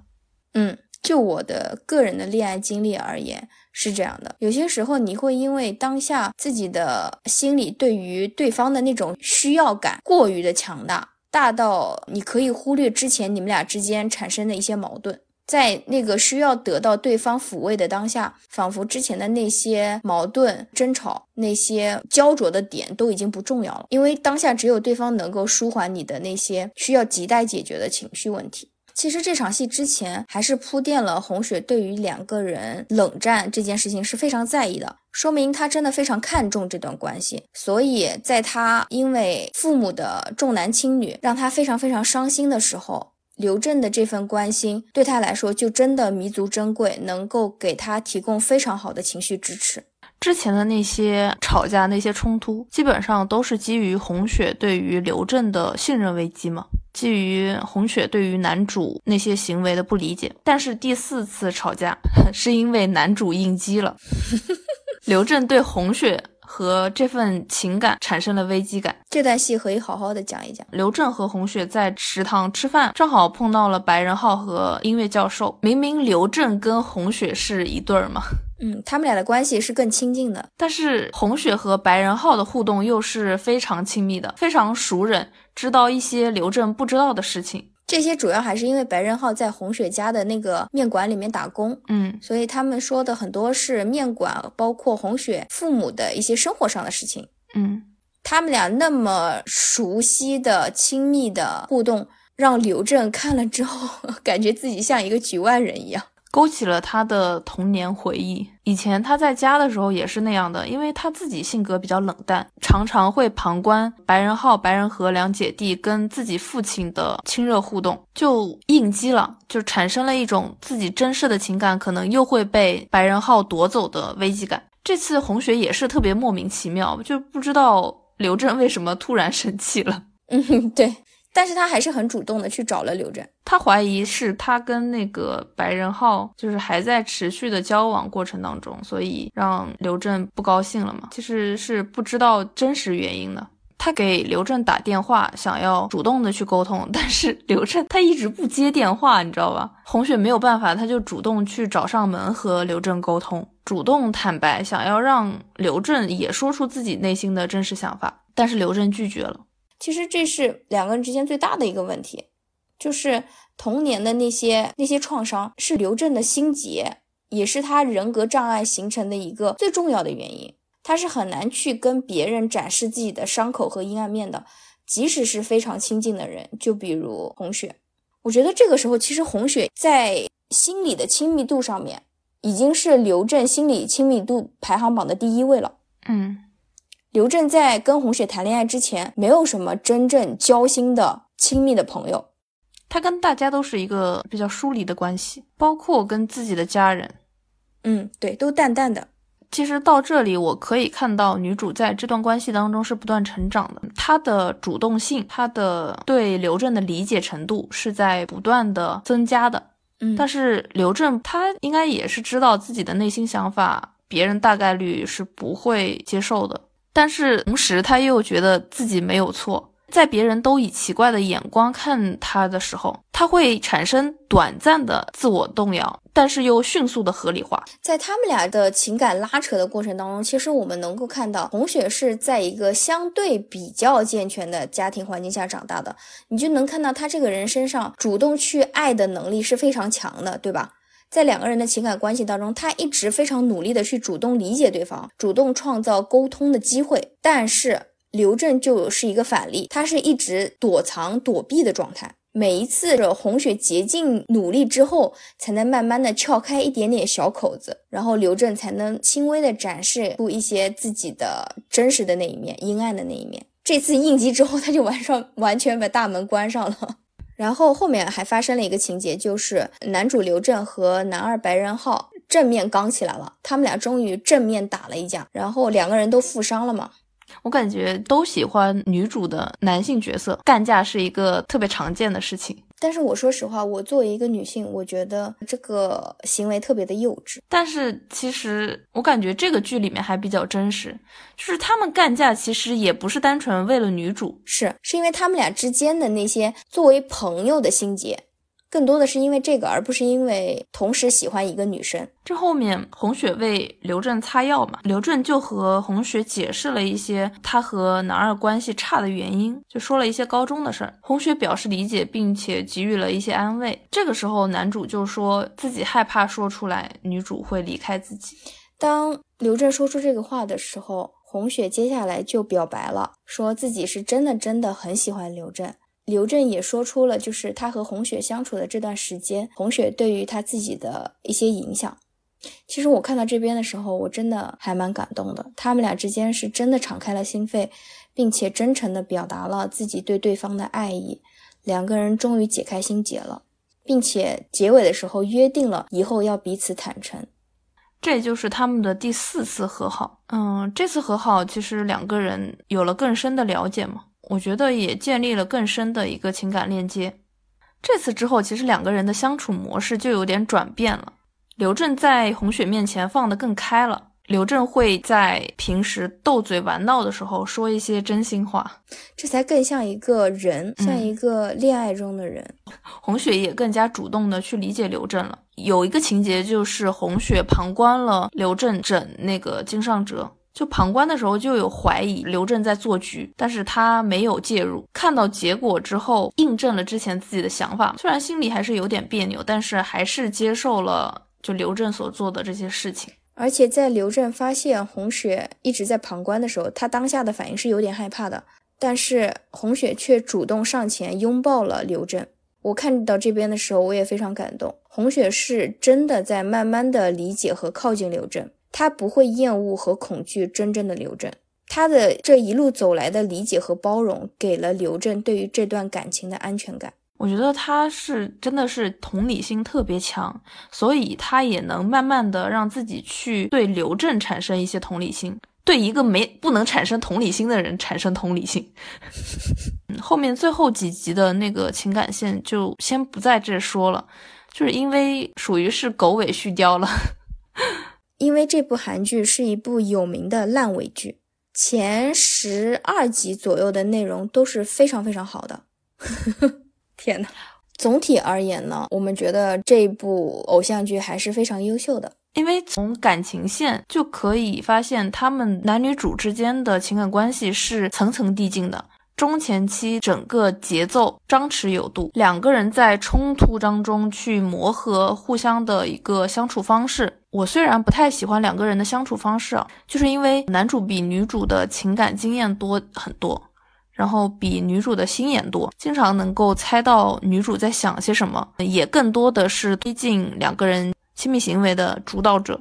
嗯，就我的个人的恋爱经历而言是这样的。有些时候你会因为当下自己的心里对于对方的那种需要感过于的强大，大到你可以忽略之前你们俩之间产生的一些矛盾。在那个需要得到对方抚慰的当下，仿佛之前的那些矛盾、争吵、那些焦灼的点都已经不重要了，因为当下只有对方能够舒缓你的那些需要亟待解决的情绪问题。其实这场戏之前还是铺垫了红雪对于两个人冷战这件事情是非常在意的，说明他真的非常看重这段关系。所以在他因为父母的重男轻女让他非常非常伤心的时候。刘正的这份关心对他来说就真的弥足珍贵，能够给他提供非常好的情绪支持。之前的那些吵架、那些冲突，基本上都是基于红雪对于刘正的信任危机嘛，基于红雪对于男主那些行为的不理解。但是第四次吵架 (laughs) 是因为男主应激了，(laughs) 刘震对红雪。和这份情感产生了危机感。这段戏可以好好的讲一讲。刘震和红雪在食堂吃饭，正好碰到了白仁浩和音乐教授。明明刘震跟红雪是一对儿嘛，嗯，他们俩的关系是更亲近的。但是红雪和白仁浩的互动又是非常亲密的，非常熟人，知道一些刘震不知道的事情。这些主要还是因为白仁浩在红雪家的那个面馆里面打工，嗯，所以他们说的很多是面馆，包括红雪父母的一些生活上的事情，嗯，他们俩那么熟悉的、亲密的互动，让刘正看了之后，(laughs) 感觉自己像一个局外人一样。勾起了他的童年回忆。以前他在家的时候也是那样的，因为他自己性格比较冷淡，常常会旁观白仁浩、白仁和两姐弟跟自己父亲的亲热互动，就应激了，就产生了一种自己珍视的情感可能又会被白仁浩夺走的危机感。这次红雪也是特别莫名其妙，就不知道刘正为什么突然生气了。嗯，对。但是他还是很主动的去找了刘震，他怀疑是他跟那个白仁浩就是还在持续的交往过程当中，所以让刘震不高兴了嘛。其实是不知道真实原因的。他给刘震打电话，想要主动的去沟通，但是刘震他一直不接电话，你知道吧？红雪没有办法，他就主动去找上门和刘震沟通，主动坦白，想要让刘震也说出自己内心的真实想法，但是刘震拒绝了。其实这是两个人之间最大的一个问题，就是童年的那些那些创伤是刘正的心结，也是他人格障碍形成的一个最重要的原因。他是很难去跟别人展示自己的伤口和阴暗面的。即使是非常亲近的人，就比如红雪，我觉得这个时候其实红雪在心理的亲密度上面，已经是刘正心理亲密度排行榜的第一位了。嗯，刘震在跟红雪谈恋爱之前，没有什么真正交心的亲密的朋友，他跟大家都是一个比较疏离的关系，包括跟自己的家人。嗯，对，都淡淡的。其实到这里，我可以看到女主在这段关系当中是不断成长的，她的主动性，她的对刘震的理解程度是在不断的增加的。嗯，但是刘震他应该也是知道自己的内心想法，别人大概率是不会接受的，但是同时他又觉得自己没有错。在别人都以奇怪的眼光看他的时候，他会产生短暂的自我动摇，但是又迅速的合理化。在他们俩的情感拉扯的过程当中，其实我们能够看到，红雪是在一个相对比较健全的家庭环境下长大的，你就能看到他这个人身上主动去爱的能力是非常强的，对吧？在两个人的情感关系当中，他一直非常努力的去主动理解对方，主动创造沟通的机会，但是。刘正就是一个反例，他是一直躲藏躲避的状态。每一次红雪竭尽努力之后，才能慢慢的撬开一点点小口子，然后刘正才能轻微的展示出一些自己的真实的那一面，阴暗的那一面。这次应激之后，他就完上完全把大门关上了。然后后面还发生了一个情节，就是男主刘震和男二白仁浩正面刚起来了，他们俩终于正面打了一架，然后两个人都负伤了嘛。我感觉都喜欢女主的男性角色，干架是一个特别常见的事情。但是我说实话，我作为一个女性，我觉得这个行为特别的幼稚。但是其实我感觉这个剧里面还比较真实，就是他们干架其实也不是单纯为了女主，是是因为他们俩之间的那些作为朋友的心结。更多的是因为这个，而不是因为同时喜欢一个女生。这后面红雪为刘震擦药嘛，刘震就和红雪解释了一些他和男二关系差的原因，就说了一些高中的事儿。红雪表示理解，并且给予了一些安慰。这个时候，男主就说自己害怕说出来，女主会离开自己。当刘震说出这个话的时候，红雪接下来就表白了，说自己是真的真的很喜欢刘正。刘正也说出了，就是他和红雪相处的这段时间，红雪对于他自己的一些影响。其实我看到这边的时候，我真的还蛮感动的。他们俩之间是真的敞开了心扉，并且真诚的表达了自己对对方的爱意。两个人终于解开心结了，并且结尾的时候约定了以后要彼此坦诚。这就是他们的第四次和好。嗯，这次和好其实两个人有了更深的了解嘛。我觉得也建立了更深的一个情感链接。这次之后，其实两个人的相处模式就有点转变了。刘正在红雪面前放得更开了，刘正会在平时斗嘴玩闹的时候说一些真心话，这才更像一个人，像一个恋爱中的人。(laughs) 红雪也更加主动的去理解刘正了。有一个情节就是红雪旁观了刘正整那个金尚哲。就旁观的时候就有怀疑刘正在做局，但是他没有介入。看到结果之后，印证了之前自己的想法。虽然心里还是有点别扭，但是还是接受了就刘正所做的这些事情。而且在刘正发现红雪一直在旁观的时候，他当下的反应是有点害怕的。但是红雪却主动上前拥抱了刘正。我看到这边的时候，我也非常感动。红雪是真的在慢慢的理解和靠近刘正。他不会厌恶和恐惧真正的刘正，他的这一路走来的理解和包容，给了刘正对于这段感情的安全感。我觉得他是真的是同理心特别强，所以他也能慢慢的让自己去对刘正产生一些同理心，对一个没不能产生同理心的人产生同理心。后面最后几集的那个情感线就先不在这说了，就是因为属于是狗尾续貂了。因为这部韩剧是一部有名的烂尾剧，前十二集左右的内容都是非常非常好的。(laughs) 天呐，总体而言呢，我们觉得这部偶像剧还是非常优秀的，因为从感情线就可以发现，他们男女主之间的情感关系是层层递进的。中前期整个节奏张弛有度，两个人在冲突当中去磨合互相的一个相处方式。我虽然不太喜欢两个人的相处方式啊，就是因为男主比女主的情感经验多很多，然后比女主的心眼多，经常能够猜到女主在想些什么，也更多的是推进两个人亲密行为的主导者。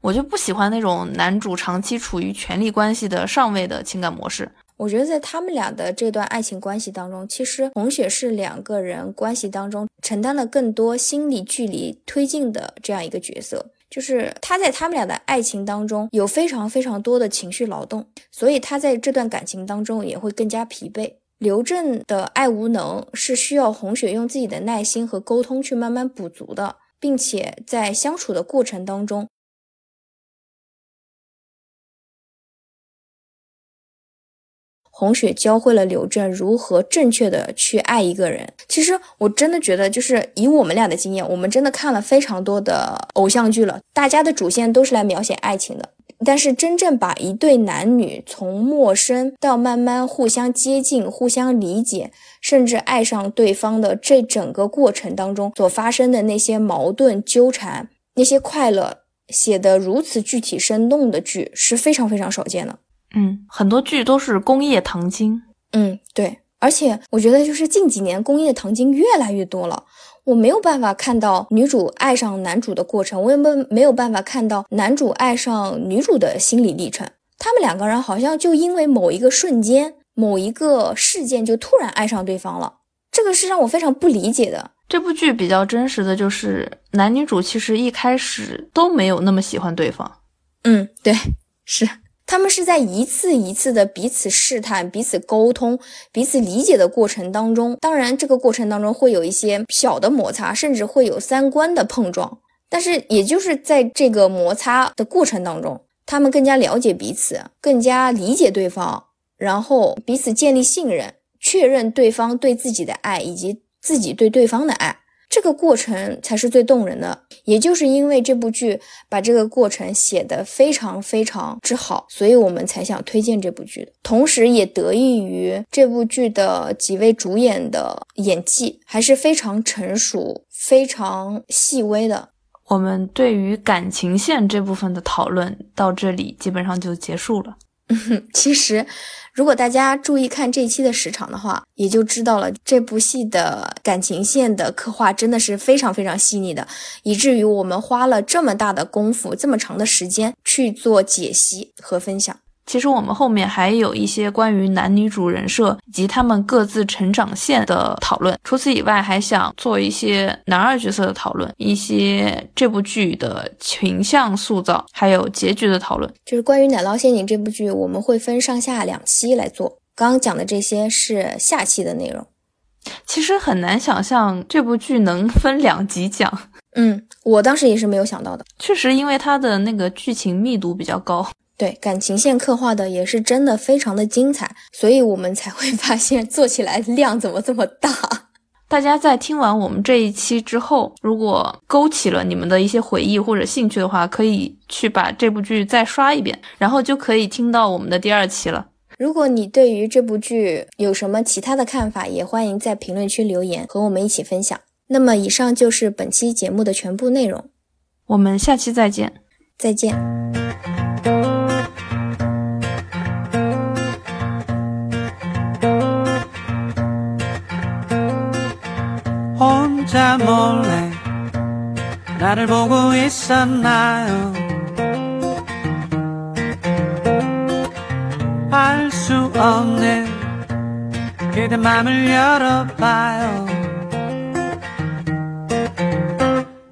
我就不喜欢那种男主长期处于权力关系的上位的情感模式。我觉得在他们俩的这段爱情关系当中，其实红雪是两个人关系当中承担了更多心理距离推进的这样一个角色。就是他在他们俩的爱情当中有非常非常多的情绪劳动，所以他在这段感情当中也会更加疲惫。刘正的爱无能是需要红雪用自己的耐心和沟通去慢慢补足的，并且在相处的过程当中。红雪教会了柳正如何正确的去爱一个人。其实我真的觉得，就是以我们俩的经验，我们真的看了非常多的偶像剧了，大家的主线都是来描写爱情的。但是真正把一对男女从陌生到慢慢互相接近、互相理解，甚至爱上对方的这整个过程当中所发生的那些矛盾纠缠、那些快乐，写得如此具体生动的剧是非常非常少见的。嗯，很多剧都是工业糖精。嗯，对，而且我觉得就是近几年工业糖精越来越多了。我没有办法看到女主爱上男主的过程，我也没没有办法看到男主爱上女主的心理历程。他们两个人好像就因为某一个瞬间、某一个事件就突然爱上对方了，这个是让我非常不理解的。这部剧比较真实的就是男女主其实一开始都没有那么喜欢对方。嗯，对，是。他们是在一次一次的彼此试探、彼此沟通、彼此理解的过程当中，当然这个过程当中会有一些小的摩擦，甚至会有三观的碰撞。但是也就是在这个摩擦的过程当中，他们更加了解彼此，更加理解对方，然后彼此建立信任，确认对方对自己的爱以及自己对对方的爱。这个过程才是最动人的，也就是因为这部剧把这个过程写得非常非常之好，所以我们才想推荐这部剧。同时，也得益于这部剧的几位主演的演技还是非常成熟、非常细微的。我们对于感情线这部分的讨论到这里基本上就结束了。(laughs) 其实，如果大家注意看这一期的时长的话，也就知道了这部戏的感情线的刻画真的是非常非常细腻的，以至于我们花了这么大的功夫、这么长的时间去做解析和分享。其实我们后面还有一些关于男女主人设以及他们各自成长线的讨论。除此以外，还想做一些男二角色的讨论，一些这部剧的群像塑造，还有结局的讨论。就是关于《奶酪陷阱》这部剧，我们会分上下两期来做。刚刚讲的这些是下期的内容。其实很难想象这部剧能分两集讲。嗯，我当时也是没有想到的。确实，因为它的那个剧情密度比较高。对感情线刻画的也是真的非常的精彩，所以我们才会 (laughs) 发现做起来量怎么这么大。大家在听完我们这一期之后，如果勾起了你们的一些回忆或者兴趣的话，可以去把这部剧再刷一遍，然后就可以听到我们的第二期了。如果你对于这部剧有什么其他的看法，也欢迎在评论区留言和我们一起分享。那么以上就是本期节目的全部内容，我们下期再见，再见。 혼자 몰래 나를 보고 있었나요? 알 수 없는 그대 맘을 열어봐요.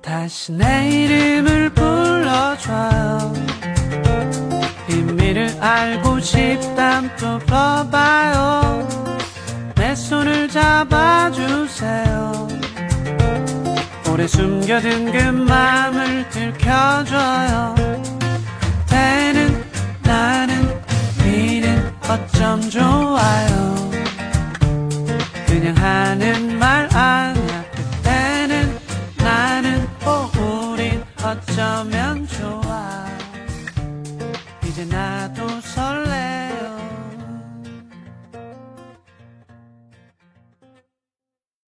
다시 내 이름을 불러줘요. 비밀을 알고 싶담 또 불러봐요. 내 손을 잡아주세요 오래 숨겨둔 그 맘을 들켜줘요. 그때는 나는 미는 어쩜 좋아요. 그냥 하는 말 아냐 그때는 나는 어 우린 어쩌면 좋아. 이제 나도